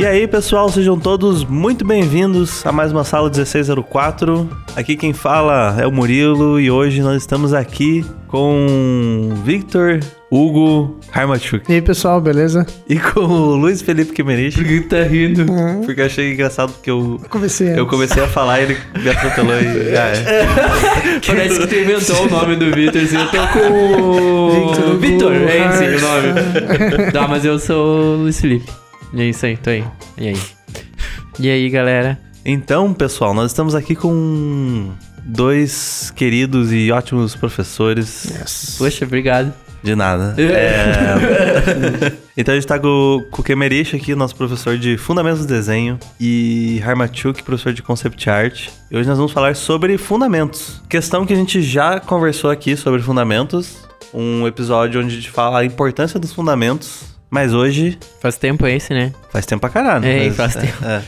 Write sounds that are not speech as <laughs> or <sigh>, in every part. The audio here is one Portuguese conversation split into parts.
E aí, pessoal, sejam todos muito bem-vindos a mais uma sala 1604. Aqui quem fala é o Murilo e hoje nós estamos aqui com Victor, Hugo Harmachuk E aí, pessoal, beleza? e com o Luiz Felipe Kimerich. Por que tá rindo? Porque eu achei engraçado porque eu, Comecei eu comecei a falar e ele me atropelou e. <laughs> Ah, é. <laughs> Parece que tu inventou o nome do Vitor. Assim, eu tô com Victor o Hugo Vitor, é esse o nome. <laughs> Tá, mas eu sou o Luiz Felipe. E é isso aí, tô aí. E aí? E aí, galera? Então, pessoal, nós estamos aqui com dois queridos e ótimos professores. Yes. Poxa, obrigado. De nada. É... <laughs> então a gente tá com, com o Kemerich aqui, nosso professor de Fundamentos do Desenho, e Harmachuk, professor de Concept Art. E hoje nós vamos falar sobre fundamentos. Questão que a gente já conversou aqui sobre fundamentos. Um episódio onde a gente fala a importância dos fundamentos. Mas hoje Faz tempo esse, né? Faz tempo pra caralho. É, mas, faz tempo. é.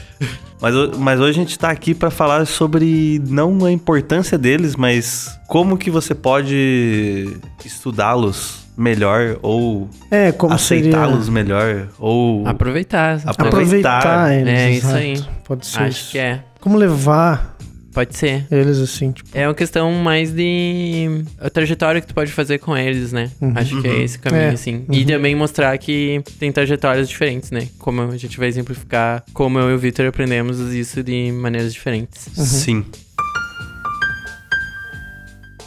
Mas, mas hoje a gente tá aqui pra falar sobre não a importância deles, mas como que você pode estudá-los melhor ou É, aceitá-los melhor ou Aproveitar. Apro- aproveitar aproveitar. eles. É, isso exato. aí. Pode ser Acho isso. que é. Como levar Pode ser. eles assim, tipo, É uma questão mais de a trajetória que tu pode fazer com eles, né? Uhum. Acho que é esse caminho, É, assim. E também mostrar que tem trajetórias diferentes, né? Como a gente vai exemplificar como eu e o Victor aprendemos isso de maneiras diferentes. Sim.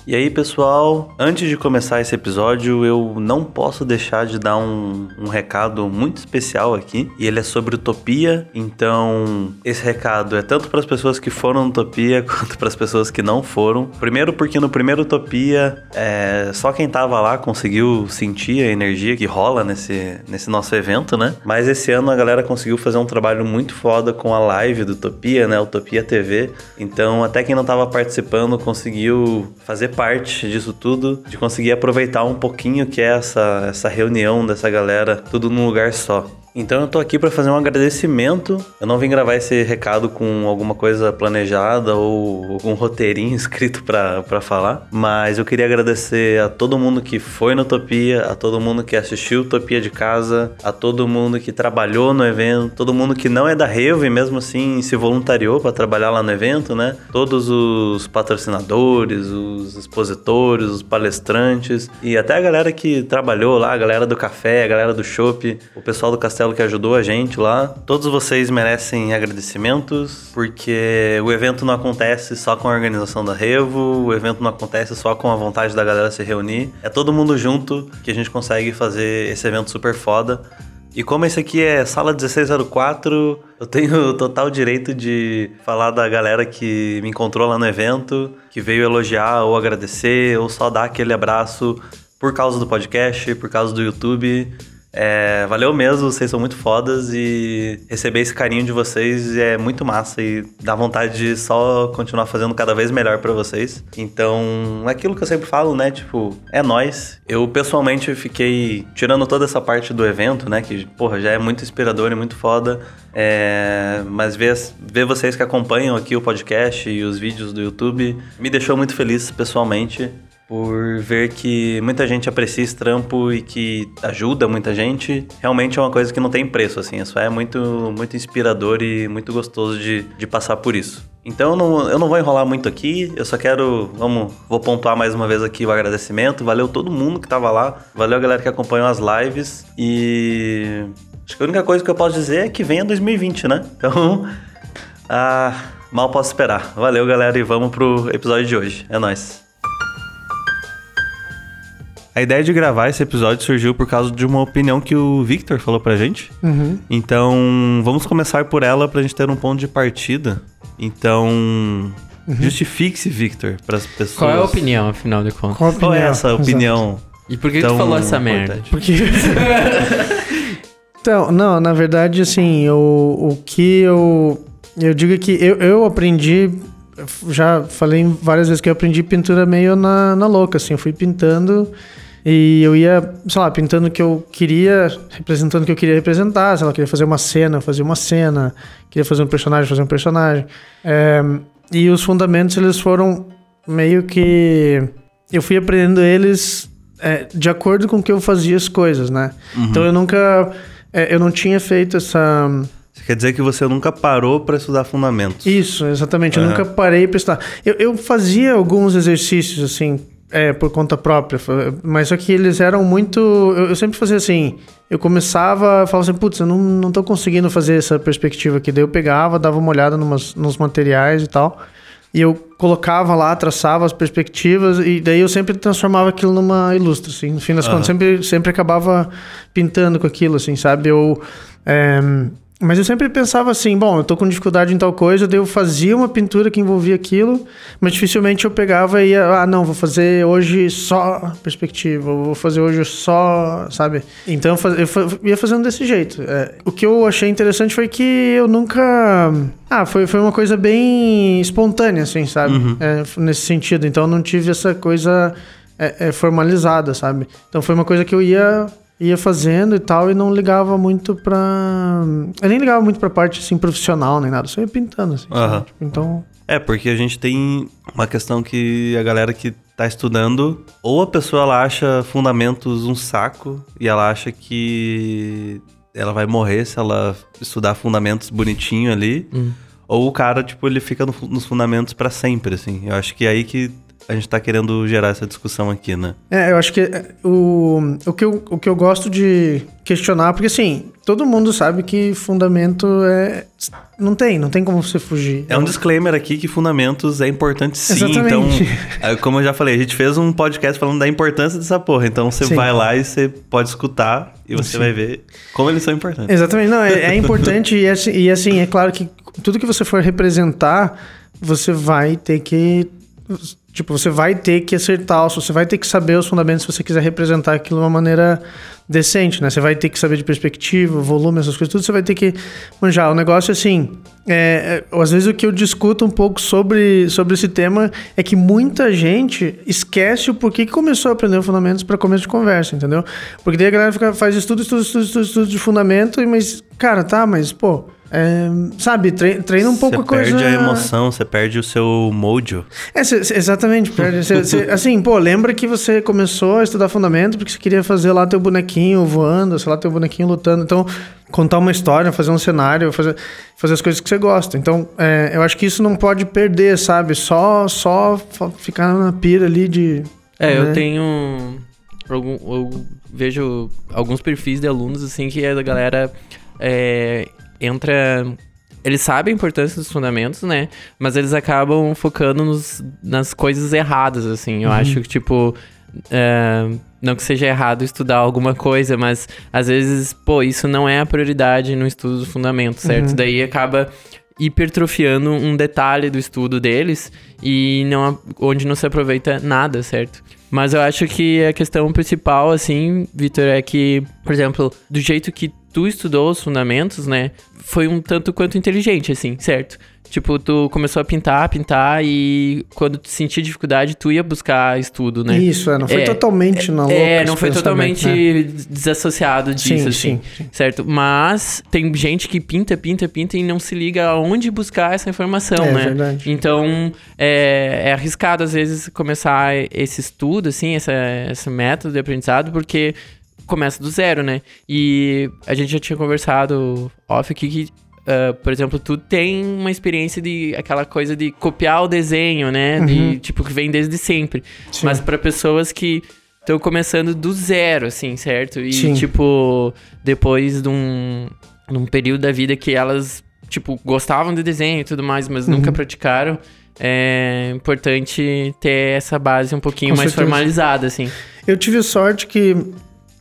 E aí, pessoal, antes de começar esse episódio, eu não posso deixar de dar um, um recado muito especial aqui. E ele é sobre Utopia. Então, esse recado é tanto para as pessoas que foram no Utopia <laughs> quanto para as pessoas que não foram. Primeiro, porque no primeiro Utopia, é, só quem tava lá conseguiu sentir a energia que rola nesse, nesse nosso evento, né? Mas esse ano a galera conseguiu fazer um trabalho muito foda com a live do Utopia, né? Utopia TV. Então, até quem não tava participando conseguiu fazer parte disso tudo, de conseguir aproveitar um pouquinho que é essa, essa reunião dessa galera, tudo num lugar só. Então eu tô aqui para fazer um agradecimento. Eu não vim gravar esse recado com alguma coisa planejada ou algum roteirinho <laughs> escrito para falar, mas eu queria agradecer a todo mundo que foi no Utopia, a todo mundo que assistiu Utopia de casa, a todo mundo que trabalhou no evento, todo mundo que não é da Revo mesmo assim se voluntariou para trabalhar lá no evento, né? Todos os patrocinadores, os expositores, os palestrantes e até a galera que trabalhou lá, a galera do café, a galera do chopp, o pessoal do castelo que ajudou a gente lá. Todos vocês merecem agradecimentos, porque o evento não acontece só com a organização da Revo, o evento não acontece só com a vontade da galera se reunir. É todo mundo junto que a gente consegue fazer esse evento super foda. E como esse aqui é sala 1604, eu tenho <laughs> total direito de falar da galera que me encontrou lá no evento, que veio elogiar ou agradecer, ou só dar aquele abraço por causa do podcast, por causa do YouTube. É, valeu mesmo, vocês são muito fodas e receber esse carinho de vocês é muito massa e dá vontade de só continuar fazendo cada vez melhor pra vocês. Então, é aquilo que eu sempre falo, né? Tipo, é nós. Eu pessoalmente fiquei tirando toda essa parte do evento, né? Que, porra, já é muito inspirador e muito foda. É, mas ver, ver vocês que acompanham aqui o podcast e os vídeos do YouTube me deixou muito feliz pessoalmente por ver que muita gente aprecia esse trampo e que ajuda muita gente. Realmente é uma coisa que não tem preço, assim. Isso é muito, muito inspirador e muito gostoso de, de passar por isso. Então eu não, eu não vou enrolar muito aqui, eu só quero, vamos, vou pontuar mais uma vez aqui o agradecimento. Valeu todo mundo que tava lá, valeu a galera que acompanhou as lives e acho que a única coisa que eu posso dizer é que venha 2020, né? Então, <laughs> ah, mal posso esperar. Valeu galera e vamos pro episódio de hoje. É nóis. A ideia de gravar esse episódio surgiu por causa de uma opinião que o Victor falou pra gente. Uhum. Então, vamos começar por ela pra gente ter um ponto de partida. Então, justifique-se, Victor, pras pessoas. Qual é a opinião, afinal de contas? Qual a Qual é opinião? essa Exato. opinião? E por que tão tu falou essa merda? Porque. <laughs> então, não, na verdade, assim, o, o que eu. Eu digo que eu, eu aprendi. Já falei várias vezes que eu aprendi pintura meio na, na louca, assim. Eu fui pintando e eu ia, sei lá, pintando o que eu queria, representando o que eu queria representar. Sei lá, queria fazer uma cena, fazer uma cena. Queria fazer um personagem, fazer um personagem. É, e os fundamentos, eles foram meio que. Eu fui aprendendo eles é, de acordo com o que eu fazia as coisas, né? Então eu nunca. é, eu não tinha feito essa. Você quer dizer que você nunca parou para estudar fundamentos? Isso, exatamente. Eu Aham. nunca parei para estudar. Eu, eu fazia alguns exercícios, assim, é, por conta própria, mas só que eles eram muito. Eu, eu sempre fazia assim. Eu começava, falava assim, putz, eu não, não tô conseguindo fazer essa perspectiva aqui. Daí eu pegava, dava uma olhada numas, nos materiais e tal. E eu colocava lá, traçava as perspectivas, e daí eu sempre transformava aquilo numa ilustra, assim. No fim das Aham. contas, sempre, sempre acabava pintando com aquilo, assim, sabe? Eu. é, mas eu sempre pensava assim, bom, eu tô com dificuldade em tal coisa, daí eu fazia uma pintura que envolvia aquilo, mas dificilmente eu pegava e ia, ah, não, vou fazer hoje só perspectiva, ou vou fazer hoje só, sabe? Então eu, ia fazendo desse jeito. É, o que eu achei interessante foi que eu nunca. Ah, foi, foi uma coisa bem espontânea, assim, sabe? É, nesse sentido. Então eu não tive essa coisa é, é, formalizada, sabe? Então foi uma coisa que eu ia ia fazendo e tal e não ligava muito pra eu nem ligava muito pra parte assim profissional nem nada só ia pintando assim. Tipo, então É, porque a gente tem uma questão que a galera que tá estudando, ou a pessoa ela acha fundamentos um saco e ela acha que ela vai morrer se ela estudar fundamentos bonitinho ali, ou o cara, tipo, ele fica no nos fundamentos pra sempre, assim. Eu acho que é aí que a gente tá querendo gerar essa discussão aqui, né? É, eu acho que é, o, o, que eu, o que eu gosto de questionar, porque assim, todo mundo sabe que fundamento é. Não tem, não tem como você fugir. É um disclaimer aqui que fundamentos é importante sim. Exatamente. Então, como eu já falei, a gente fez um podcast falando da importância dessa porra. Então você Sim. vai lá e você pode escutar e você Sim. vai ver como eles são importantes. Exatamente, não, é, é <laughs> importante e, assim, e assim, é claro que tudo que você for representar, você vai ter que. Tipo, você vai ter que acertar, você vai ter que saber os fundamentos se você quiser representar aquilo de uma maneira decente, né? Você vai ter que saber de perspectiva, volume, essas coisas, tudo você vai ter que manjar. O negócio, assim, é, é, às vezes o que eu discuto um pouco sobre, sobre esse tema é que muita gente esquece o porquê que começou a aprender fundamentos para começo de conversa, entendeu? Porque daí a galera fica, faz estudo, estudo, estudo, estudo, estudo de fundamento, mas, cara, tá, mas, pô, é, sabe, tre- treina um pouco você a coisa... perde a emoção, você perde o seu mojo. É, cê- cê- exatamente. perde- cê- cê- <laughs> assim, pô, lembra que você começou a estudar fundamento porque você queria fazer lá teu bonequinho voando, sei lá, teu bonequinho lutando. Então, contar uma história, fazer um cenário, fazer, fazer as coisas que você gosta. Então, é, eu acho que isso não pode perder, sabe? Só, só ficar na pira ali de. É, né? eu tenho. Algum, eu vejo alguns perfis de alunos, assim, que a galera é, entra. Eles sabem a importância dos fundamentos, né? Mas eles acabam focando nos, nas coisas erradas, assim. Eu acho que, tipo. é, não que seja errado estudar alguma coisa, mas às vezes, pô, isso não é a prioridade no estudo do fundamento, certo? Uhum. Daí acaba hipertrofiando um detalhe do estudo deles e não onde não se aproveita nada, certo? Mas eu acho que a questão principal, assim, Vitor, é que, por exemplo, do jeito que tu estudou os fundamentos, né, foi um tanto quanto inteligente, assim, certo? Tipo, tu começou a pintar, pintar e quando tu sentia dificuldade, tu ia buscar estudo, né? Isso, é, não foi É, totalmente na louca. É, não foi pensamento, totalmente né? desassociado disso, Sim, assim. sim, Certo? Mas tem gente que pinta, pinta, pinta e não se liga aonde buscar essa informação, É né? verdade. Então, é, é arriscado às vezes começar esse estudo, assim, essa, esse método de aprendizado, porque começa do zero, né? E a gente já tinha conversado off aqui que, ah, por exemplo, tu tem uma experiência de aquela coisa de copiar o desenho, né? De, Uhum. tipo, que vem desde sempre. Sim. Mas para pessoas que estão começando do zero, assim, certo? E, Sim. tipo, depois de um, de um período da vida que elas, tipo, gostavam de desenho e tudo mais, mas nunca Uhum. praticaram, é importante ter essa base um pouquinho Com mais certeza. formalizada, assim. Eu tive sorte que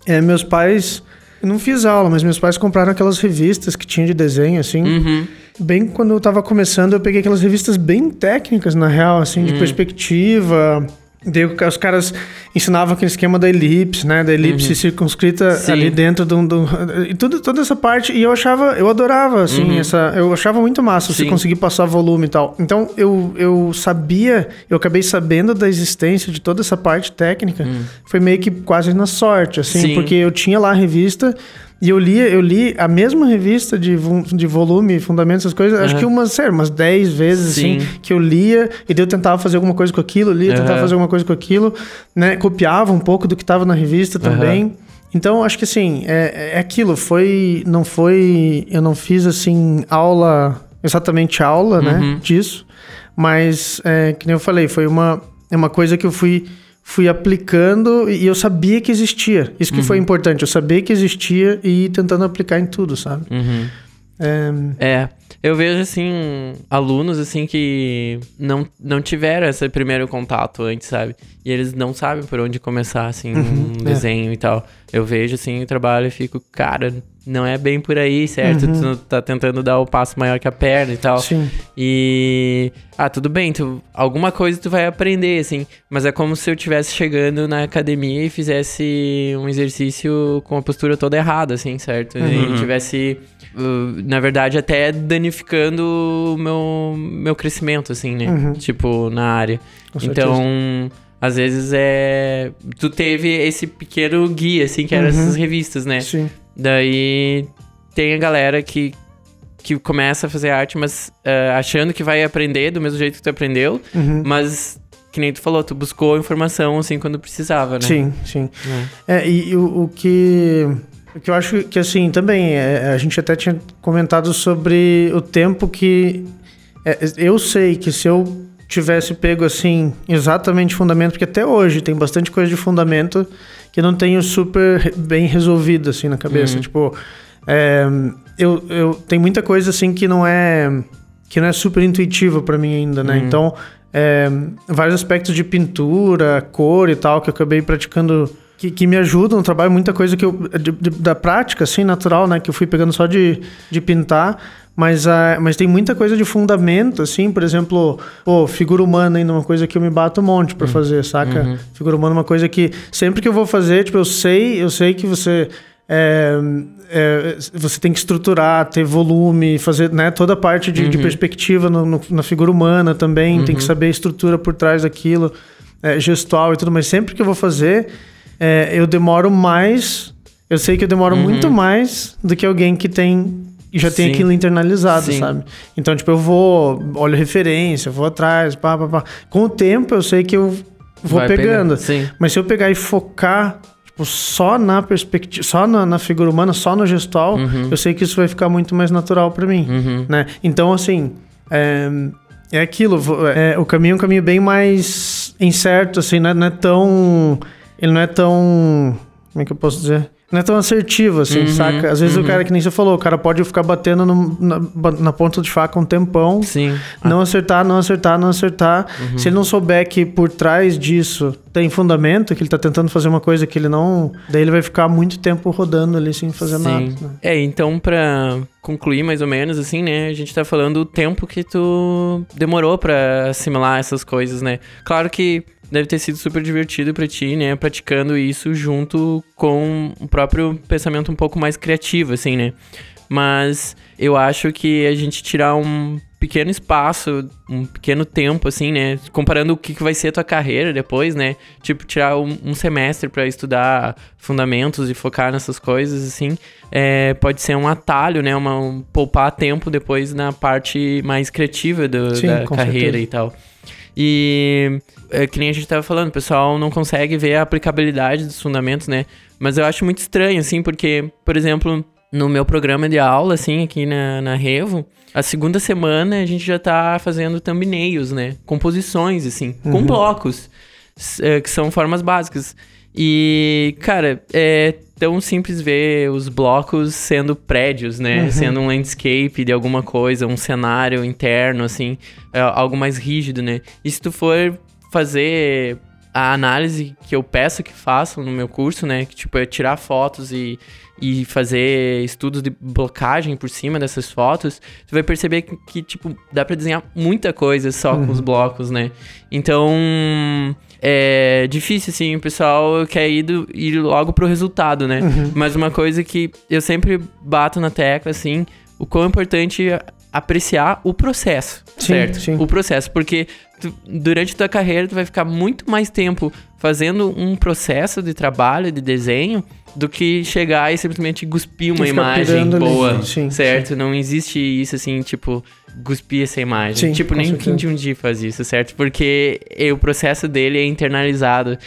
é, meus pais. Eu não fiz aula, mas meus pais compraram aquelas revistas que tinha de desenho, assim. Uhum. Bem quando eu tava começando, eu peguei aquelas revistas bem técnicas, na real, assim, de Hum. perspectiva. Daí os caras ensinavam aquele esquema da elipse, né? Da elipse circunscrita Uhum. Sim. ali dentro de um. um- e tudo, toda essa parte. E eu achava, eu adorava, assim, Uhum. essa. Eu achava muito massa você Sim. conseguir passar volume e tal. Então eu, eu sabia, eu acabei sabendo da existência de toda essa parte técnica. Foi meio que quase na sorte, assim. Sim. porque eu tinha lá a revista. E eu li, eu li a mesma revista de, de volume, fundamentos, essas coisas, acho Aham. que umas, sério, umas 10 vezes, Sim. assim, que eu lia, e daí eu tentava fazer alguma coisa com aquilo, lia, tentava Aham. fazer alguma coisa com aquilo, né? Copiava um pouco do que estava na revista também. Então, acho que assim, é, é aquilo, foi. Não foi. Eu não fiz assim, aula, exatamente aula, né? Uhum. Disso. Mas, é, que nem eu falei, foi uma, é uma coisa que eu fui, fui aplicando e eu sabia que existia. Isso que foi importante, eu sabia que existia e tentando aplicar em tudo, sabe? Uhum. É, É, eu vejo assim, alunos assim que não, não tiveram esse primeiro contato antes, sabe? E eles não sabem por onde começar, assim, um é. desenho e tal. Eu vejo assim o trabalho e fico, cara, não é bem por aí, certo? Tu tá tentando dar o passo maior que a perna e tal. sim. E. Ah, tudo bem, tu, alguma coisa tu vai aprender, assim. Mas é como se eu estivesse chegando na academia e fizesse um exercício com a postura toda errada, assim, certo? E tivesse, uh, na verdade, até danificando o meu, meu crescimento, assim, né? Tipo, na área. Com certeza. então. Às vezes é. Tu teve esse pequeno guia, assim, que eram essas revistas, né? Sim. Daí tem a galera que, que começa a fazer arte, mas eh, achando que vai aprender do mesmo jeito que tu aprendeu, Uhum. mas que nem tu falou, tu buscou informação assim quando precisava, né? Sim, sim. É. É, e, o, o que. O que eu acho que, assim, também, é, a gente até tinha comentado sobre o tempo que. é, eu sei que se eu tivesse pego, assim, exatamente fundamento, porque até hoje tem bastante coisa de fundamento que não tenho super bem resolvido, assim, na cabeça. Tipo, é, eu, eu. Tem muita coisa, assim, que não é. que não é super intuitiva pra mim ainda, né? Então, é, vários aspectos de pintura, cor e tal, que eu acabei praticando que, que me ajudam no trabalho, muita coisa que eu. de- de- da prática, assim, natural, né? Que eu fui pegando só de, de pintar. Mas, ah, mas tem muita coisa de fundamento, assim, por exemplo, pô, figura humana ainda é uma coisa que eu me bato um monte pra fazer, saca? Figura humana é uma coisa que sempre que eu vou fazer, tipo, eu sei, eu sei que você. é, é, você tem que estruturar, ter volume, fazer né, toda a parte de, de perspectiva no- no- na figura humana também, tem que saber a estrutura por trás daquilo, é, gestual e tudo, mas sempre que eu vou fazer, é, eu demoro mais. Eu sei que eu demoro muito mais do que alguém que tem. E já tem aquilo internalizado, Sim. sabe? Então, tipo, eu vou, olho referência, vou atrás, pá, pá, pá. Com o tempo, eu sei que eu vou Vai pegando. Mas se eu pegar e focar, tipo, só na perspectiva, só na, na figura humana, só no gestual, eu sei que isso vai ficar muito mais natural pra mim, Uhum. né? Então, assim, é, é aquilo, vo- é, o caminho é um caminho bem mais incerto, assim, não é, não é tão... Ele não é tão... Como é que eu posso dizer? Não é tão assertivo, assim, Uhum, saca? Às vezes o cara, que nem você falou, o cara pode ficar batendo no- na, na ponta de faca um tempão, Sim. não acertar, não acertar, não acertar. Se ele não souber que por trás disso tem fundamento, que ele tá tentando fazer uma coisa que ele não. Daí ele vai ficar muito tempo rodando ali sem fazer Sim. nada. né? É, então pra concluir mais ou menos assim, né, a gente tá falando o tempo que tu demorou pra assimilar essas coisas, né? Claro que deve ter sido super divertido pra ti, né, praticando isso junto com o próprio pensamento um pouco mais criativo, assim, né? Mas eu acho que a gente tirar um pequeno espaço, um pequeno tempo, assim, né? Comparando o que, que vai ser a tua carreira depois, né? Tipo, tirar um, um semestre pra estudar fundamentos e focar nessas coisas, assim, é, pode ser um atalho, né? Uma, um, poupar tempo depois na parte mais criativa do- Sim, da carreira certeza. e tal. E é, que nem a gente tava falando, o pessoal não consegue ver a aplicabilidade dos fundamentos, né? Mas eu acho muito estranho, assim, porque, por exemplo, no meu programa de aula, assim, aqui na, na Revo, a segunda semana a gente já tá fazendo thumbnails, né? Composições, assim, com blocos, é, que são formas básicas. E, cara, é tão simples ver os blocos sendo prédios, né? Sendo um landscape de alguma coisa, um cenário interno, assim, é algo mais rígido, né? E se tu for fazer a análise que eu peço que façam no meu curso, né? Que, tipo, é tirar fotos e, e fazer estudos de blocagem por cima dessas fotos, tu vai perceber que, que, tipo, dá pra desenhar muita coisa só com os blocos, né? Então, é difícil, assim, o pessoal quer ir, do- ir logo pro resultado, né? Mas uma coisa que eu sempre bato na tecla, assim, o quão importante apreciar o processo, Sim, certo? sim. O processo, porque tu- durante a tua carreira tu vai ficar muito mais tempo fazendo um processo de trabalho, de desenho, do que chegar e simplesmente cuspir uma imagem boa, sim, certo? Não existe isso assim, tipo, cuspir essa imagem. Sim, tipo, nem o. Kim Jong-un faz isso, certo? Porque o processo dele é internalizado,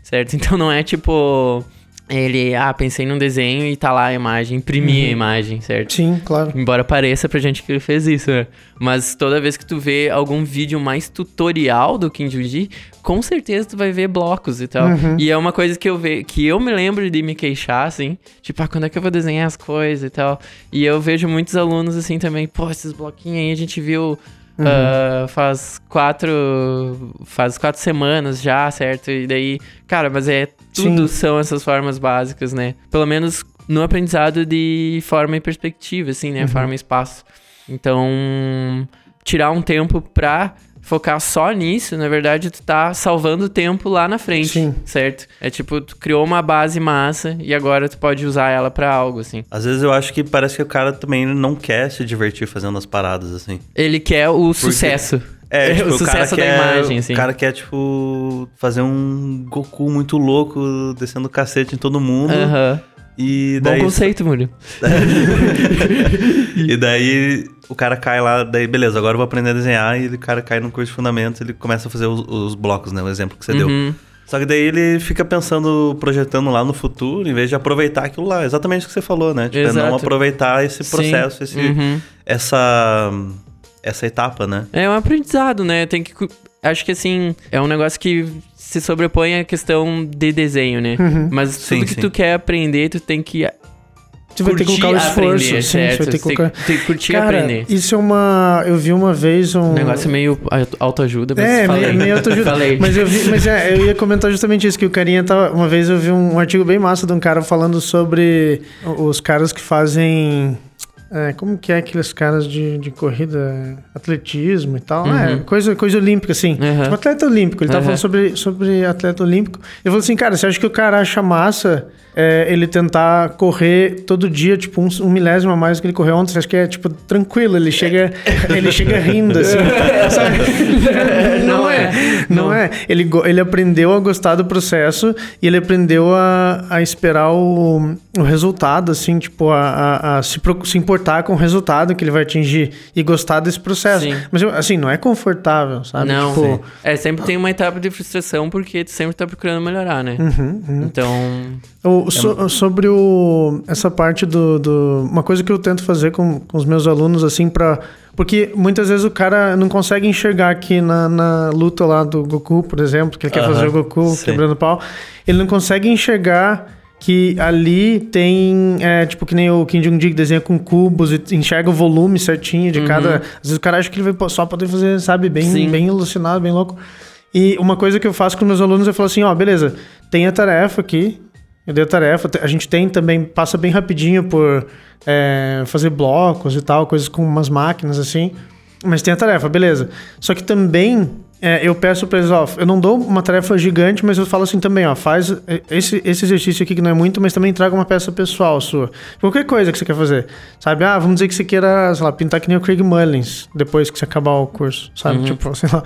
certo? <laughs> Então não é tipo ele, ah, pensei num desenho e tá lá a imagem, imprimir Uhum. a imagem, certo? Sim, claro. Embora pareça pra gente que ele fez isso, né? Mas toda vez que tu vê algum vídeo mais tutorial do Kinjuji, com certeza tu vai ver blocos e tal. Uhum. E é uma coisa que eu ve que eu me lembro de me queixar, assim, tipo, ah, quando é que eu vou desenhar as coisas e tal. E eu vejo muitos alunos assim também, pô, esses bloquinhos aí a gente viu. Uhum. ah, faz quatro. Faz quatro semanas já, certo? E daí, cara, mas é. Tudo Sim. são essas formas básicas, né? Pelo menos no aprendizado de forma e perspectiva, assim, né? Uhum. Forma e espaço. Então, tirar um tempo pra focar só nisso, na verdade, tu tá salvando tempo lá na frente, Sim. certo? É tipo, tu criou uma base massa e agora tu pode usar ela pra algo, assim. Às vezes eu acho que parece que o cara também não quer se divertir fazendo as paradas, assim. Ele quer o sucesso. É, <laughs> tipo, o o cara sucesso da quer, imagem, assim. O cara quer, tipo, fazer um Goku muito louco, descendo cacete em todo mundo. Aham. E Bom daí. conceito, Murilo. <laughs> e daí o cara cai lá, daí beleza, agora eu vou aprender a desenhar. E o cara cai no curso de fundamentos, ele começa a fazer os, os blocos, né? O exemplo que você deu. Uhum. Só que daí ele fica pensando, projetando lá no futuro, em vez de aproveitar aquilo lá. Exatamente o que você falou, né? Tipo, é não Exato. aproveitar esse Sim. processo, esse, Uhum. essa, essa etapa, né? É um aprendizado, né? Tem que. Acho que assim, é um negócio que se sobrepõe à questão de desenho, né? Uhum. Mas Sim, tudo que sim. tu quer aprender, tu tem que. Você vai ter que curtir colocar o esforço. aprender, sim, certo? vai ter que Tem- colocar. tem que curtir Cara, aprender. isso é uma. Eu vi uma vez um. Um negócio meio auto- autoajuda, mas É, falei. meio, meio autoajuda. <laughs> Falei. Mas eu vi, mas é, eu ia comentar justamente isso, que o carinha tava. Uma vez eu vi um artigo bem massa de um cara falando sobre os caras que fazem. É, como que é aqueles caras de, de corrida, atletismo e tal? Uhum. É, coisa, coisa olímpica, assim. Uhum. Tipo, atleta olímpico. Ele tava Uhum. falando sobre, sobre atleta olímpico. Ele falou assim, cara, você acha que o cara acha massa é, ele tentar correr todo dia, tipo, um, um milésimo a mais do que ele correu ontem? Acha que é, tipo, tranquilo? Ele chega, ele chega rindo, assim. <laughs> sabe? Não é. Não é. Ele, ele aprendeu a gostar do processo e ele aprendeu a, a esperar o, o resultado, assim, tipo, a, a- a se, se importar com o resultado que ele vai atingir e gostar desse processo. Sim. Mas, assim, não é confortável, sabe? Não, Tipo, é, sempre tem uma etapa de frustração porque tu sempre tá procurando melhorar, né? uhum, uhum. Então, O- so- sobre o, essa parte do, do- Uma coisa que eu tento fazer com, com os meus alunos, assim, pra. Porque muitas vezes o cara não consegue enxergar que na, na luta lá do Goku, por exemplo, que ele quer Aham, fazer o Goku sim. quebrando pau, ele não consegue enxergar que ali tem, é, tipo, que nem o Kim Jong-gi que desenha com cubos e enxerga o volume certinho de cada... Às vezes o cara acha que ele vai só poder fazer, sabe, bem, Sim. bem alucinado, bem louco. E uma coisa que eu faço com meus alunos, eu falo assim, ó, beleza, tem a tarefa aqui, eu dei a tarefa, a gente tem também, passa bem rapidinho por é, fazer blocos e tal, coisas com umas máquinas assim, mas tem a tarefa, beleza. Só que também é, eu peço pra eles, ó, eu não dou uma tarefa gigante, mas eu falo assim também, ó, faz esse, esse exercício aqui que não é muito, mas também traga uma peça pessoal sua. Qualquer coisa que você quer fazer, sabe? Ah, vamos dizer que você queira, sei lá, pintar que nem o Craig Mullins, depois que você acabar o curso, sabe? Tipo, sei lá.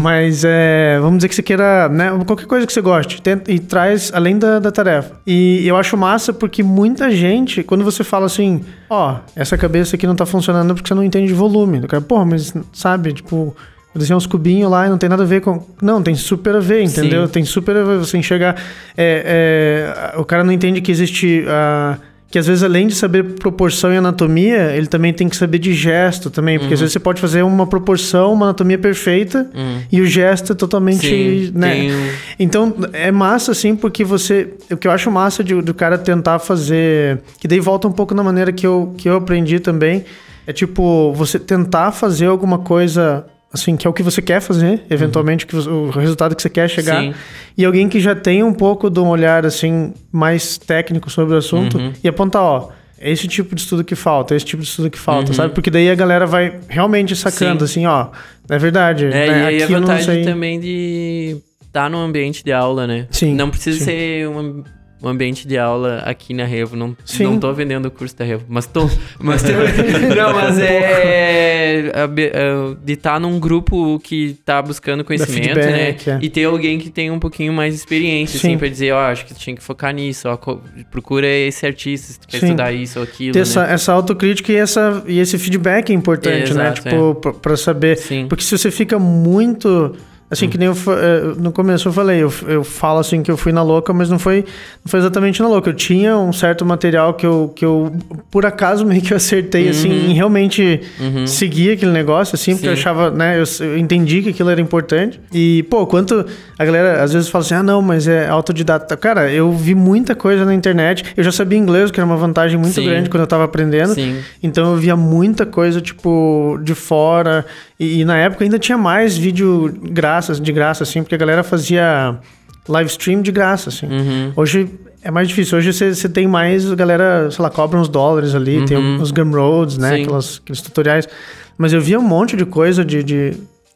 Mas é, vamos dizer que você queira, né, qualquer coisa que você goste, tenta, e traz além da, da tarefa. E eu acho massa porque muita gente, quando você fala assim, ó, essa cabeça aqui não tá funcionando porque você não entende de volume. Do cara, porra, mas sabe, tipo, desenhei uns cubinhos lá e não tem nada a ver com. Não, tem super a ver, entendeu? Sim. Tem super a ver você enxergar. É, é, o cara não entende que existe. ah, que às vezes, além de saber proporção e anatomia, ele também tem que saber de gesto também. Porque às vezes você pode fazer uma proporção, uma anatomia perfeita Hum. e o gesto é totalmente. sim, né? tem Então, é massa, assim, porque você. O que eu acho massa de- do cara tentar fazer. Que daí volta um pouco na maneira que eu, que eu aprendi também. É tipo, você tentar fazer alguma coisa. Assim, que é o que você quer fazer, eventualmente, você- o resultado que você quer chegar. Sim. E alguém que já tem um pouco de um olhar, assim, mais técnico sobre o assunto. Uhum. E apontar, ó. é Esse tipo de estudo que falta, esse tipo de estudo que falta, Uhum. sabe? Porque daí a galera vai realmente sacando, assim, ó, é verdade. É, né? e aí a Aqui eu não vantagem também de estar no ambiente de aula, né? Sim, Não precisa sim. ser um, um ambiente de aula aqui na Revo. Não, Sim. não tô vendendo o curso da Revo, mas tô. Mas tô- <laughs> não, mas é, <laughs> be- é de estar num grupo que tá buscando conhecimento, feedback, né? é. E ter alguém que tem um pouquinho mais experiência, Sim. assim, pra dizer, ó, acho que tu tinha que focar nisso, ó, procura esse artista, se tu quer Sim. estudar isso ou aquilo, ter né? essa, essa autocrítica e, essa, e esse feedback é importante, né? Exato, Tipo, pra, pra saber. Sim. Porque se você fica muito Assim, que nem eu, eh, no começo eu falei, eu, eu falo assim que eu fui na louca, mas não foi, não foi exatamente na louca. Eu tinha um certo material que eu, que eu por acaso, <laughs> meio que eu acertei, assim, em realmente seguir aquele negócio, assim, porque eu Sim. achava, né, eu, eu entendi que aquilo era importante. E, pô, quanto a galera às vezes fala assim, ah, não, mas é autodidata. Cara, eu vi muita coisa na internet, eu já sabia inglês, que era uma vantagem muito Sim. grande quando eu tava aprendendo. Sim. Então eu via muita coisa, tipo, de fora. E, e na época ainda tinha mais vídeo graças, de graça, assim, porque a galera fazia live stream de graça, assim. Uhum. Hoje é mais difícil. Hoje você tem mais, a galera, sei lá, cobra uns dólares ali, tem os Gumroads, né? Uhum. Aquelas, aqueles tutoriais. Mas eu via um monte de coisa de, de,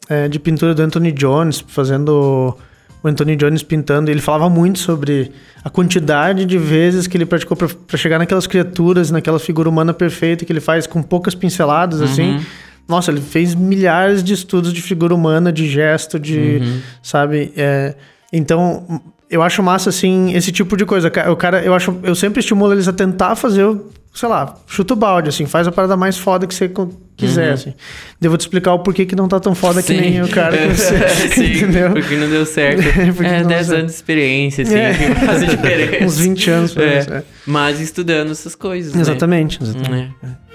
é, de pintura do Anthony Jones, fazendo o Anthony Jones pintando. Ele falava muito sobre a quantidade de vezes que ele praticou para chegar naquelas criaturas, naquela figura humana perfeita que ele faz com poucas pinceladas, assim. Nossa, ele fez milhares de estudos de figura humana, de gesto, de. Sabe? É, então, eu acho massa, assim, esse tipo de coisa. O cara, eu acho. Eu sempre estimulo eles a tentar fazer, sei lá, chuta o balde, assim, faz a parada mais foda que você quiser, assim. Devo te explicar o porquê que não tá tão foda que Sim. nem o cara que <laughs> você. Sim, entendeu? porque não deu certo. <laughs> É, não 10 deu certo. anos de experiência, assim, É. <laughs> que faz diferença. Uns 20 anos pra É. isso. é. Mas estudando essas coisas, né? Exatamente, exatamente. É.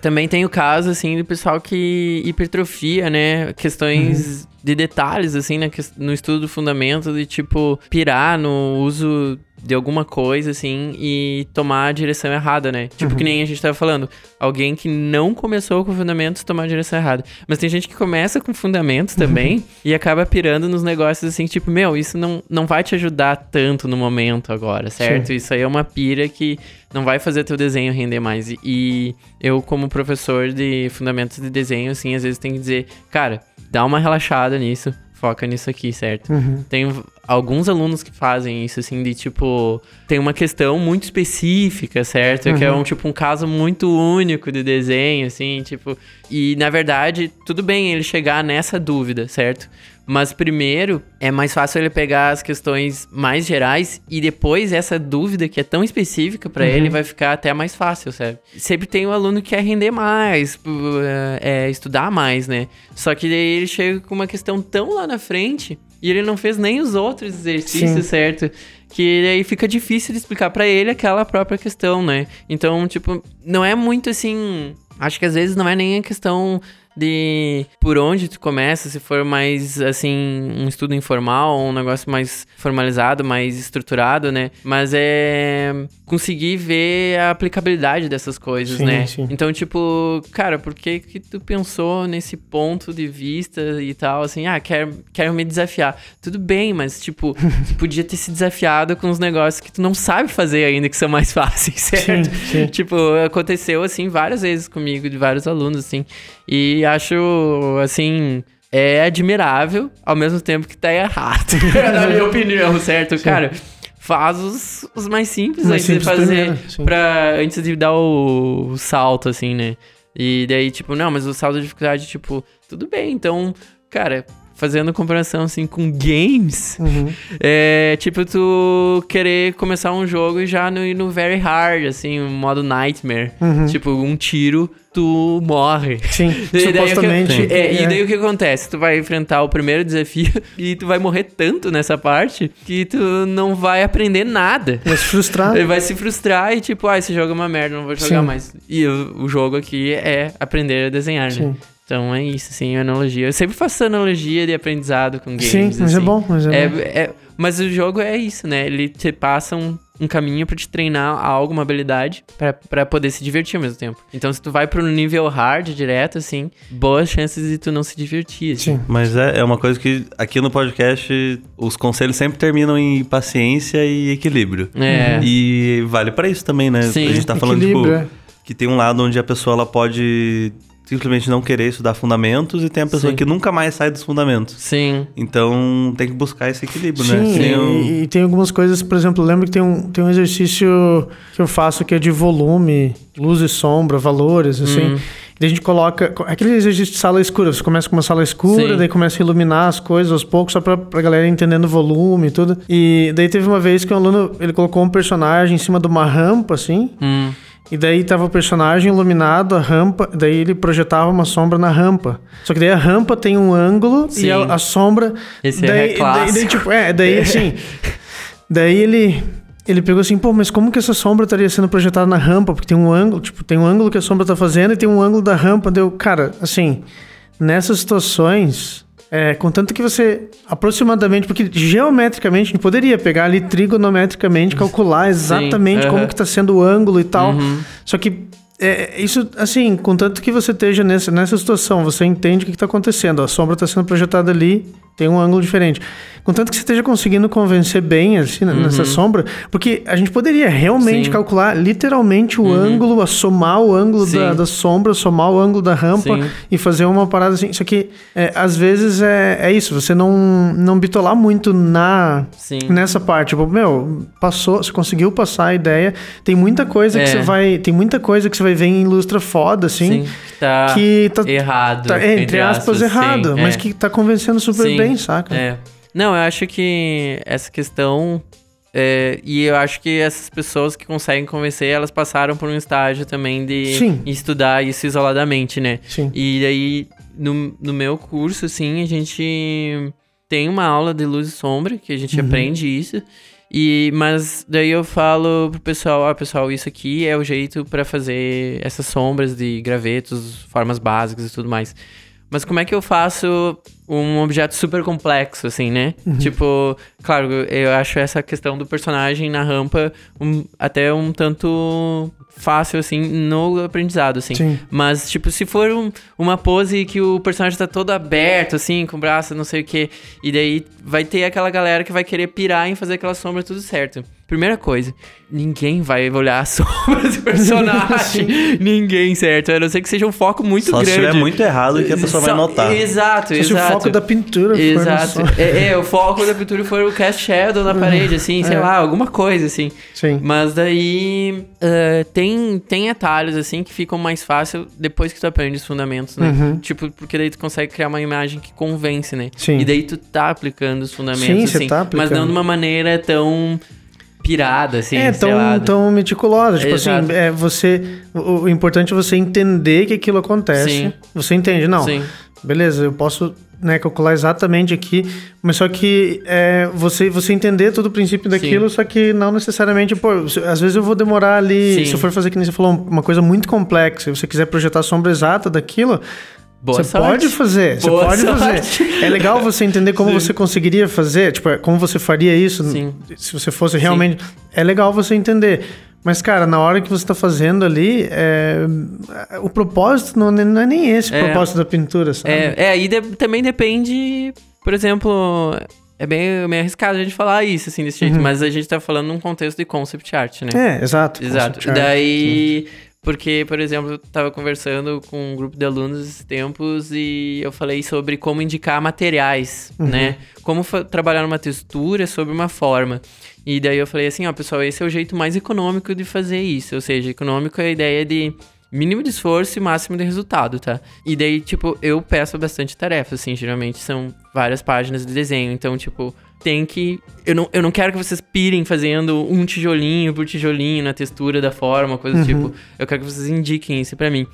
Também tem o caso, assim, do pessoal que hipertrofia, né? Questões de detalhes, assim, ques- no estudo do fundamento, de tipo, pirar no uso de alguma coisa, assim, e tomar a direção errada, né? Tipo, que nem a gente tava falando, alguém que não começou com fundamentos tomar a direção errada. Mas tem gente que começa com fundamentos também e acaba pirando nos negócios, assim, tipo, meu, isso não, não vai te ajudar tanto no momento agora, certo? Isso aí é uma pira que não vai fazer teu desenho render mais. E- eu, como professor de fundamentos de desenho, assim, às vezes tem que dizer, cara, dá uma relaxada nisso, foca nisso aqui, certo? Tem alguns alunos que fazem isso, assim, de tipo, tem uma questão muito específica, certo? Que é um tipo um caso muito único de desenho, assim, tipo. E na verdade, tudo bem ele chegar nessa dúvida, certo? Mas primeiro é mais fácil ele pegar as questões mais gerais e depois essa dúvida que é tão específica pra ele vai ficar até mais fácil, sabe? Sempre tem um aluno que quer render mais, é, é, estudar mais, né? Só que daí ele chega com uma questão tão lá na frente e ele não fez nem os outros exercícios, Sim. certo? Que aí fica difícil de explicar pra ele aquela própria questão, né? Então, tipo, não é muito assim. Acho que às vezes não é nem a questão de por onde tu começa, se for mais assim, um estudo informal, um negócio mais formalizado, mais estruturado, né? Mas é conseguir ver a aplicabilidade dessas coisas, Sim, né? sim. Então, tipo, cara, por que que tu pensou nesse ponto de vista e tal, assim, ah, quero, quero me desafiar. Tudo bem, mas, tipo, <laughs> tu podia ter se desafiado com os negócios que tu não sabe fazer ainda, que são mais <laughs> fáceis, certo? Sim. Tipo, aconteceu, assim, várias vezes comigo, de vários alunos, assim, e acho, assim... É admirável, ao mesmo tempo que tá errado, <laughs> na minha <laughs> opinião, certo? Cara, faz os, os mais simples Mais antes de simples fazer primeiro, sim. pra, antes de dar o, o salto, assim, né? E daí, tipo, não, mas o salto de dificuldade, tipo, tudo bem, então, cara, fazendo comparação, assim, com games, Uhum. é tipo tu querer começar um jogo e já no, no very hard, assim, um modo nightmare. Uhum. Tipo, um tiro, tu morre. Sim, <laughs> E daí o que- supostamente. é, E é. daí o que acontece? Tu vai enfrentar o primeiro desafio <laughs> e tu vai morrer tanto nessa parte que tu não vai aprender nada. Vai se frustrar. Ele vai se frustrar e tipo, ah, esse jogo é uma merda, não vou jogar Sim. mais. E o, o jogo aqui é aprender a desenhar, né? Então é isso, assim, a analogia. Eu sempre faço essa analogia de aprendizado com games. Sim, mas é assim. bom, mas é, É, bom. é- mas o jogo é isso, né? Ele te passa um, um caminho pra te treinar algo, uma habilidade, pra- pra poder se divertir ao mesmo tempo. Então, se tu vai pro nível hard direto, assim, boas chances de tu não se divertir. assim. Sim. Mas é, é uma coisa que aqui no podcast os conselhos sempre terminam em paciência e equilíbrio. É. E vale pra isso também, né? Sim. A gente tá falando, tipo, Equilíbrio, é. que tem um lado onde a pessoa ela pode simplesmente não querer estudar fundamentos e tem a pessoa Sim. que nunca mais sai dos fundamentos. Sim. Então tem que buscar esse equilíbrio, né? Sim, Sem o- e, e tem algumas coisas, por exemplo, lembro que tem um, tem um exercício que eu faço que é de volume, luz e sombra, valores, assim. Hum. Daí a gente coloca. Aquele exercício de sala escura. Você começa com uma sala escura, Sim. daí começa a iluminar as coisas aos poucos, só pra, pra galera entendendo o volume e tudo. E daí teve uma vez que um aluno ele colocou um personagem em cima de uma rampa, assim. Hum. E daí tava o personagem iluminado, a rampa, daí ele projetava uma sombra na rampa. Só que daí a rampa tem um ângulo Sim. e a, a sombra. Esse daí, é daí, clássico. daí, tipo, é, daí <laughs> assim. daí ele. Ele pegou assim, pô, mas como que essa sombra estaria sendo projetada na rampa? Porque tem um ângulo, tipo, tem um ângulo que a sombra tá fazendo e tem um ângulo da rampa. Deu, cara, assim, nessas situações, é, contanto que você aproximadamente, porque geometricamente a gente poderia pegar ali trigonometricamente, calcular exatamente como aham. que tá sendo o ângulo e tal. Uhum. Só que é, isso, assim, contanto que você esteja nessa, nessa situação, você entende o que está acontecendo. A sombra está sendo projetada ali, tem um ângulo diferente. Contanto que você esteja conseguindo convencer bem, assim, Uhum. nessa sombra, porque a gente poderia realmente Sim. calcular literalmente o ângulo, a somar o ângulo da, da sombra, somar o ângulo da rampa Sim. e fazer uma parada assim. Só que, é, às vezes, é, é isso, você não, não bitolar muito na, Sim. nessa parte. Tipo, meu, passou, você conseguiu passar a ideia. Tem muita coisa que É. você vai. Tem muita coisa que você vai ver em ilustra foda, assim. Sim, que tá Que tá, errado. tá, entre, aspas, sim, errado. mas é. que tá convencendo super Sim, bem, saca? É. Não, eu acho que essa questão. é, e eu acho que essas pessoas que conseguem convencer, elas passaram por um estágio também de Sim. estudar isso isoladamente, né? Sim. E aí, no, no meu curso, assim, a gente tem uma aula de luz e sombra, que a gente Uhum. aprende isso. E, mas daí eu falo pro pessoal, ó, pessoal, isso aqui é o jeito pra fazer essas sombras de gravetos, formas básicas e tudo mais. Mas como é que eu faço um objeto super complexo, assim, né? Uhum. Tipo, claro, eu acho essa questão do personagem na rampa um- até um tanto fácil, assim, no aprendizado, assim. Sim. Mas, tipo, se for um- uma pose que o personagem tá todo aberto, assim, com o braço, não sei o quê, e daí vai ter aquela galera que vai querer pirar em fazer aquela sombra tudo certo. Primeira coisa, ninguém vai olhar a <laughs> sombra do personagem. ninguém, certo? A não ser que seja um foco muito Só se grande. estiver muito errado que a pessoa vai Só- notar. Exato, Se exato. O foco da pintura Exato. É, é, o foco da pintura for o cast shadow na parede, assim, sei É. lá, alguma coisa, assim. Sim. Mas daí eh, tem, tem atalhos, assim, que ficam mais fácil depois que tu aprende os fundamentos, né? Uhum. Tipo, porque daí tu consegue criar uma imagem que convence, né? Sim. E daí tu tá aplicando os fundamentos, Sim, você assim. tá Mas aplicando. não de uma maneira tão pirada, assim, é tão, lá. tão meticulosa. Tipo Exato. assim, é você. O, o importante é você entender que aquilo acontece. Sim. Você entende, não. Sim. Beleza, eu posso né, calcular exatamente aqui, mas só que é, você, você entender todo o princípio daquilo, só que não necessariamente, pô, às vezes eu vou demorar ali, Sim. se eu for fazer que nem você falou, uma coisa muito complexa, se você quiser projetar a sombra exata daquilo, Boa você sorte. pode fazer, você Boa pode sorte. fazer. É legal você entender como você conseguiria fazer, tipo, é, como você faria isso, Sim. se você fosse realmente... É legal você entender. Mas, cara, na hora que você tá fazendo ali, é, o propósito não, não é nem esse o É. propósito da pintura, sabe? É, é aí de- também depende, por exemplo, é bem meio arriscado a gente falar isso, assim, desse jeito, mas a gente tá falando num contexto de concept art, né? Uhum. É, exato. Exato. concept art. Porque, por exemplo, eu tava conversando com um grupo de alunos esses tempos e eu falei sobre como indicar materiais, Uhum. né? Como trabalhar numa textura sobre uma forma. E daí eu falei assim, ó, pessoal, esse é o jeito mais econômico de fazer isso. Ou seja, econômico é a ideia de mínimo de esforço e máximo de resultado, tá? E daí, tipo, eu peço bastante tarefa, assim, geralmente são várias páginas de desenho. Então, tipo, tem que. Eu não, eu não quero que vocês pirem fazendo um tijolinho por tijolinho na textura da forma, coisa do tipo. Eu quero que vocês indiquem isso pra mim.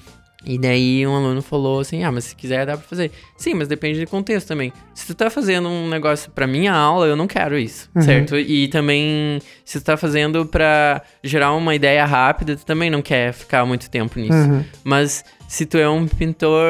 E daí um aluno falou assim: Ah, mas se quiser dá pra fazer. Sim, mas depende do contexto também. Se tu tá fazendo um negócio pra minha aula, eu não quero isso, certo? E também, se tu tá fazendo pra gerar uma ideia rápida, tu também não quer ficar muito tempo nisso. Uhum. Mas se tu é um pintor,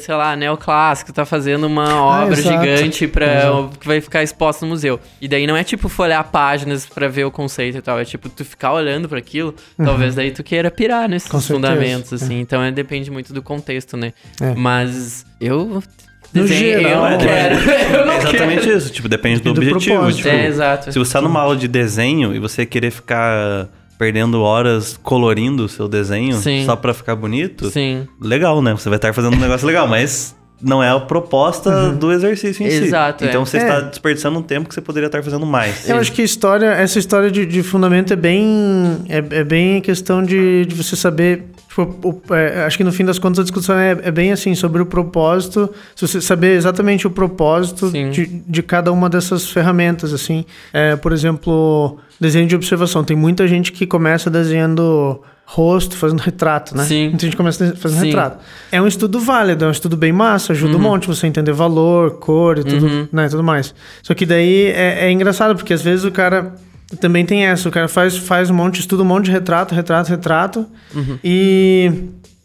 sei lá, neoclássico, tá fazendo uma obra Ah, exato. gigante pra, Exato. que vai ficar exposta no museu. E daí não é tipo folhear páginas pra ver o conceito e tal, é tipo tu ficar olhando para aquilo, talvez daí tu queira pirar nesses Uhum. Com certeza, fundamentos assim. Então é, depende muito do contexto, né? É. Mas eu No desenho- geral, eu não é, quero. <laughs> eu não É exatamente isso. Tipo, depende do, do objetivo. Tipo, É, exato. Se você tá numa aula de desenho e você querer ficar perdendo horas colorindo o seu desenho Sim. só pra ficar bonito, Sim. legal, né? Você vai estar fazendo um negócio legal, mas não é a proposta do exercício em si. Exato, é. Então você É. está desperdiçando um tempo que você poderia estar fazendo mais. Eu acho que a história, essa história de, de fundamento é bem. É, é bem questão de, de você saber. Tipo, o- é, acho que no fim das contas a discussão é, é bem assim, sobre o propósito. Se você saber exatamente o propósito de, de cada uma dessas ferramentas, assim. É, por exemplo, desenho de observação. Tem muita gente que começa desenhando rosto, fazendo retrato, né? Sim. Muita gente começa fazendo Sim. retrato. É um estudo válido, é um estudo bem massa, ajuda um monte você entender valor, cor e tudo, Uhum. né, tudo mais. Só que daí é, é engraçado, porque às vezes o cara também tem essa, o cara faz, faz um monte, estuda um monte de retrato, retrato, retrato, Uhum. e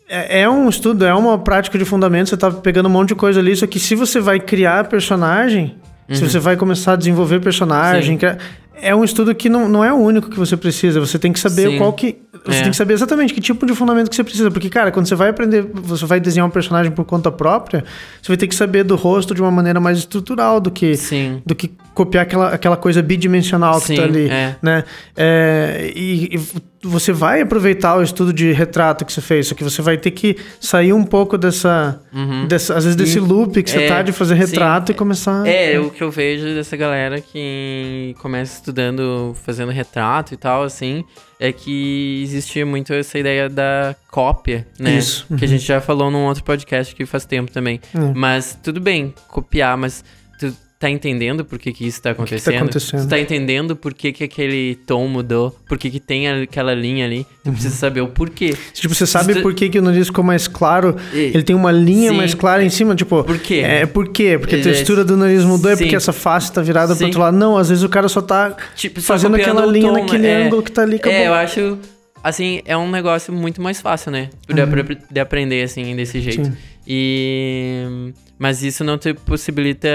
é, é um estudo, é uma prática de fundamento, você tá pegando um monte de coisa ali, só que se você vai criar personagem, se você vai começar a desenvolver personagem, Uhum. Criar- é um estudo que não, não é o único que você precisa. Você tem que saber Sim. qual que. Você É. tem que saber exatamente que tipo de fundamento que você precisa. Porque, cara, quando você vai aprender, você vai desenhar um personagem por conta própria, você vai ter que saber do rosto de uma maneira mais estrutural do que, Sim. do que copiar aquela, aquela coisa bidimensional que Sim, tá ali. é. Né? É, e, e você vai aproveitar o estudo de retrato que você fez, só que você vai ter que sair um pouco dessa. dessa às vezes desse loop que você Uhum. É, tá de fazer sim. retrato e começar. É, o que eu vejo dessa galera que começa estudando, fazendo retrato e tal, assim, é que existia muito essa ideia da cópia, né? Isso, Que a gente já falou num outro podcast que faz tempo também. É. Mas tudo bem, copiar, mas tu tá entendendo por que, que isso tá que tá acontecendo? acontecendo? Tu tá entendendo por que, que aquele tom mudou? Por que, que tem aquela linha ali? Tu precisa saber o porquê. Tipo, você sabe tu- por que, que o nariz ficou mais claro? E- Ele tem uma linha Sim. mais clara em cima, tipo. Por quê? É, por quê? Porque a Ele- textura do nariz mudou, é Sim. porque essa face tá virada pro Sim. outro lado. Não, às vezes o cara só tá Tipo, só fazendo aquela linha tom, naquele é. ângulo que tá ali, acabou. É, eu acho, assim, é um negócio muito mais fácil, né? De, apre- de aprender, assim, desse jeito. Uhum. Sim. E... Mas isso não te possibilita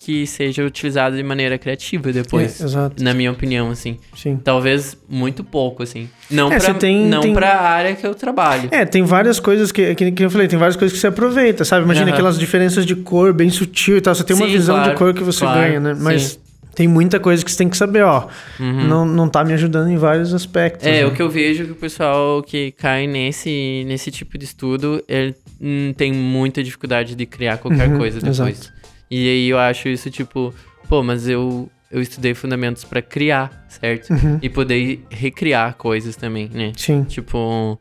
que seja utilizado de maneira criativa depois. É, exato. Na minha opinião, assim. Sim. Talvez muito pouco, assim. Não, É, pra, tem- não tem- pra área que eu trabalho. É, tem várias coisas que, que, que eu falei, tem várias coisas que você aproveita, sabe? Imagina Aham. aquelas diferenças de cor bem sutil e tal. Você tem uma Sim, visão de claro, cor que você claro, ganha, né? Mas sim. tem muita coisa que você tem que saber, ó. Uhum. Não, não tá me ajudando em vários aspectos. É, né? o que eu vejo que o pessoal que cai nesse, nesse tipo de estudo, ele hum, tem muita dificuldade de criar qualquer Uhum, coisa depois. exato. E aí eu acho isso tipo, pô, mas eu, eu estudei fundamentos pra criar, certo? Uhum. E poder recriar coisas também, né? Sim. Tipo,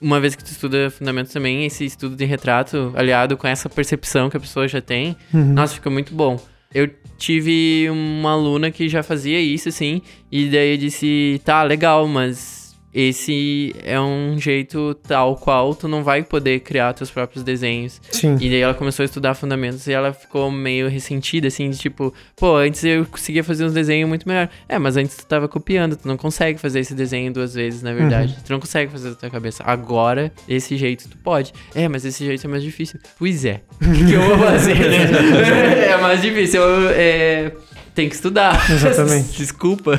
uma vez que tu estuda fundamentos também, esse estudo de retrato, aliado com essa percepção que a pessoa já tem, Uhum. nossa, fica muito bom. Eu tive uma aluna que já fazia isso, assim, e daí eu disse, tá, legal, mas esse é um jeito tal qual tu não vai poder criar teus próprios desenhos. Sim. E daí ela começou a estudar fundamentos e ela ficou meio ressentida, assim, de tipo, pô, antes eu conseguia fazer uns desenhos muito melhor. É, mas antes tu tava copiando, tu não consegue fazer esse desenho duas vezes, na verdade. Tu não consegue fazer da tua cabeça. Agora, esse jeito tu pode. É, mas esse jeito é mais difícil. Pois é. <laughs> O que eu vou fazer, né? é mais difícil. Eu, é... Tem que estudar. Exatamente. <laughs> Desculpa.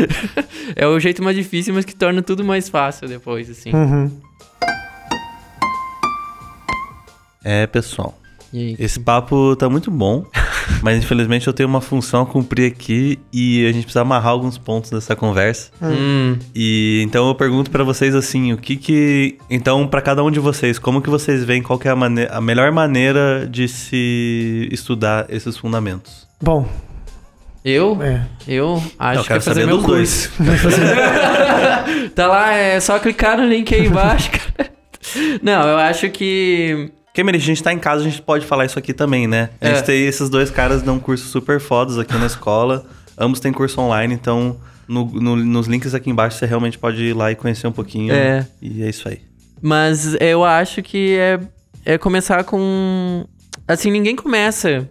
<laughs> é o jeito mais difícil, mas que torna tudo mais fácil depois, assim. Uhum. É, pessoal. E aí? Esse papo tá muito bom, <laughs> mas infelizmente eu tenho uma função a cumprir aqui e a gente precisa amarrar alguns pontos dessa conversa. Hum, E então eu pergunto pra vocês assim, o que que então pra cada um de vocês, como que vocês veem qual que é a, mane- a melhor maneira de se estudar esses fundamentos? Bom, eu? é. Eu acho eu que é fazer meu dos curso. dois. <laughs> tá lá, é só clicar no link aí embaixo, <laughs> cara. Não, eu acho que. Cameron, a gente tá em casa, a gente pode falar isso aqui também, né? A gente É. tem esses dois caras dão cursos super fodas aqui na escola. Ambos têm curso online, então no- no- nos links aqui embaixo você realmente pode ir lá e conhecer um pouquinho. É. E é isso aí. Mas eu acho que é, é começar com. Assim, ninguém começa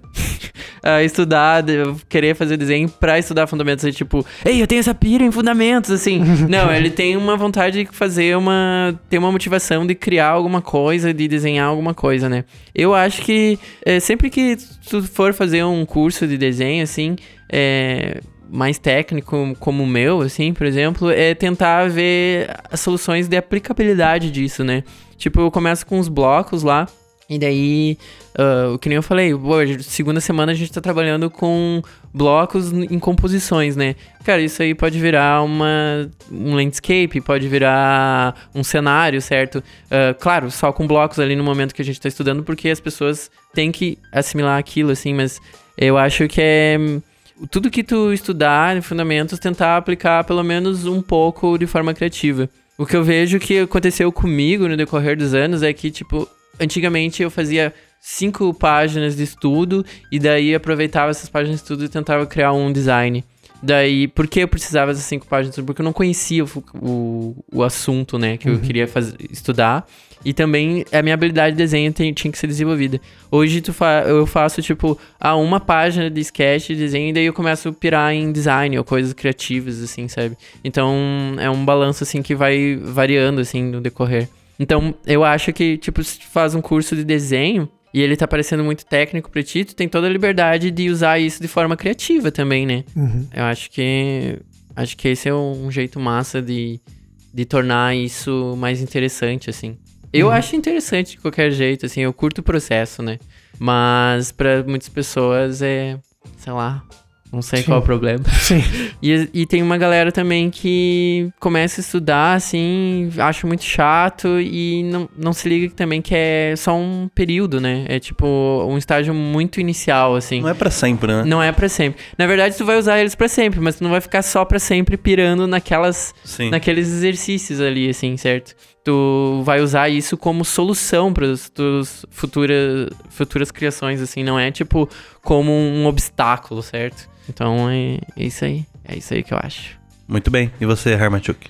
a estudar, querer fazer desenho pra estudar fundamentos. É tipo, ei, eu tenho essa pira em fundamentos, assim. <laughs> Não, ele tem uma vontade de fazer uma. ter uma motivação de criar alguma coisa, de desenhar alguma coisa, né? Eu acho que é, sempre que tu for fazer um curso de desenho, assim, é mais técnico como o meu, assim, por exemplo, é tentar ver as soluções de aplicabilidade disso, né? Tipo, eu começo com os blocos lá, e daí, o que nem eu falei, hoje, segunda semana a gente tá trabalhando com blocos em composições, né? Cara, isso aí pode virar uma, um landscape, pode virar um cenário, certo? Ah, claro, só com blocos ali no momento que a gente tá estudando, porque as pessoas têm que assimilar aquilo, assim, mas eu acho que é tudo que tu estudar em fundamentos, tentar aplicar pelo menos um pouco de forma criativa. O que eu vejo que aconteceu comigo no decorrer dos anos é que, tipo, antigamente eu fazia cinco páginas de estudo e daí aproveitava essas páginas de estudo e tentava criar um design. Daí, por que eu precisava dessas cinco páginas? Porque eu não conhecia o, o, o assunto, né, que eu queria fazer, estudar. E também a minha habilidade de desenho tem, tinha que ser desenvolvida. Hoje tu fa eu faço, tipo, a uma página de sketch, de desenho, e daí eu começo a pirar em design ou coisas criativas, assim, sabe? Então é um balanço, assim, que vai variando, assim, no decorrer. Então eu acho que, tipo, se tu faz um curso de desenho e ele tá parecendo muito técnico pra ti, tu tem toda a liberdade de usar isso de forma criativa também, né? Uhum. Eu acho que. Acho que esse é um jeito massa de, de tornar isso mais interessante, assim. Eu Uhum. acho interessante de qualquer jeito, assim, eu curto o processo, né? Mas pra muitas pessoas é. sei lá. Não sei Sim. qual é o problema. <laughs> Sim. E, e tem uma galera também que começa a estudar, assim, acha muito chato e não, não se liga também que é só um período, né? É tipo um estágio muito inicial, assim. Não é pra sempre, né? Não é pra sempre. Na verdade, tu vai usar eles pra sempre, mas tu não vai ficar só pra sempre pirando naquelas, Sim. naqueles exercícios ali, assim, certo? Tu vai usar isso como solução para tuas futuras, futuras criações, assim, não é tipo como um obstáculo, certo? Então é, é isso aí. É isso aí que eu acho. Muito bem. E você, Hermachuk?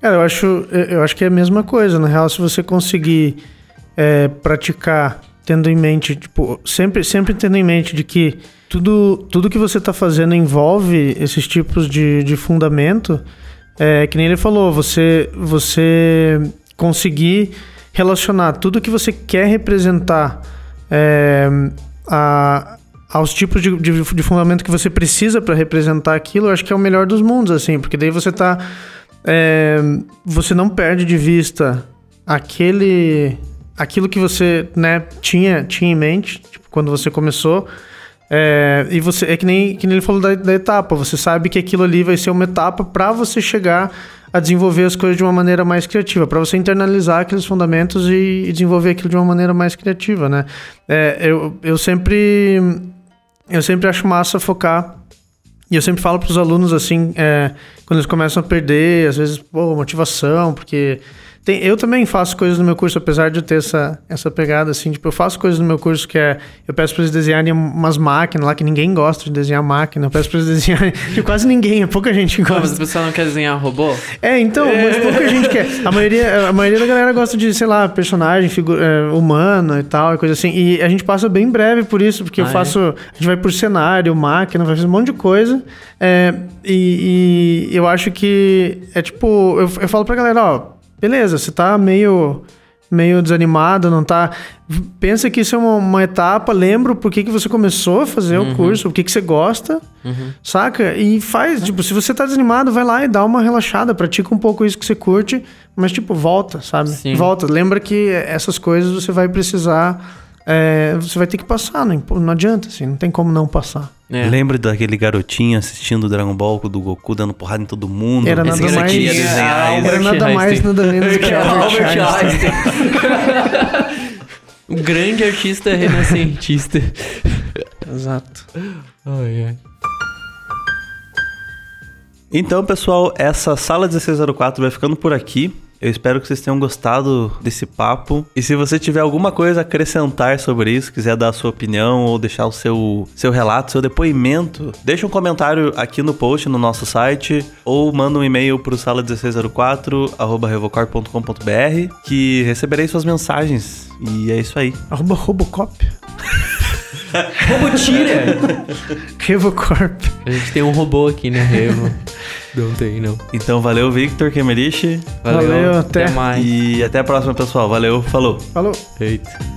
Cara, eu acho, eu eu acho que é a mesma coisa. Na real, se você conseguir é, praticar tendo em mente, tipo, sempre, sempre tendo em mente de que tudo, tudo que você está fazendo envolve esses tipos de, de fundamento, é, que nem ele falou, você, você conseguir relacionar tudo que você quer representar é, a, aos tipos de, de, de fundamento que você precisa para representar aquilo, eu acho que é o melhor dos mundos, assim, porque daí você tá. é, você não perde de vista aquele. aquilo que você né, tinha, tinha em mente, tipo, quando você começou. É, e você é que nem, que nem ele falou da, da etapa. Você sabe que aquilo ali vai ser uma etapa para você chegar a desenvolver as coisas de uma maneira mais criativa, para você internalizar aqueles fundamentos e, e desenvolver aquilo de uma maneira mais criativa, né? É, eu, eu sempre eu sempre acho massa focar e eu sempre falo para os alunos assim, é, quando eles começam a perder, às vezes, pô, motivação, porque tem, eu também faço coisas no meu curso, apesar de eu ter essa, essa pegada assim, tipo, eu faço coisas no meu curso que é, eu peço para eles desenharem umas máquinas lá que ninguém gosta de desenhar máquina, eu peço para eles <laughs> desenharem, que quase ninguém, é pouca gente Como, mas gosta. o pessoal não quer desenhar robô? É, então, mas pouca gente quer. A maioria, a maioria da galera gosta de, sei lá, personagem figu- é, humano e tal, e coisa assim. E a gente passa bem breve por isso, porque Ah, eu é? faço. A gente vai por cenário, máquina, vai fazer um monte de coisa. É, e, e eu acho que é tipo. Eu, eu falo pra galera, ó, beleza, você tá meio. Meio desanimado, não tá. Pensa que isso é uma, uma etapa, lembra por que, que você começou a fazer o curso, o que, que você gosta, Uhum. Saca? E faz, tipo, se você tá desanimado, vai lá e dá uma relaxada, pratica um pouco isso que você curte, mas, tipo, volta, sabe? Sim. Volta. Lembra que essas coisas você vai precisar. É, você vai ter que passar, não, não adianta, assim, não tem como não passar. É. Lembra daquele garotinho assistindo o Dragon Ball do Goku dando porrada em todo mundo? Era Esse nada mais- queria desenhar isso. Era nada mais, nada menos que <laughs> Albert Albert Einstein. Einstein. <laughs> um grande artista renascentista. Exato. Ai, ai. Então, pessoal, essa sala 1604 vai ficando por aqui. Eu espero que vocês tenham gostado desse papo. E se você tiver alguma coisa a acrescentar sobre isso, quiser dar a sua opinião ou deixar o seu, seu relato, seu depoimento, deixa um comentário aqui no post no nosso site ou manda um e-mail para o sala1604@revocar.com.br que receberei suas mensagens. E é isso aí. Arroba Robocop. <laughs> Como tira? Revocorp. A gente tem um robô aqui na Revo. <laughs> Não tem, não. Então, valeu, Victor Kemerich. Valeu, até. mais. E até a próxima, pessoal. Valeu, falou. Falou. Eita.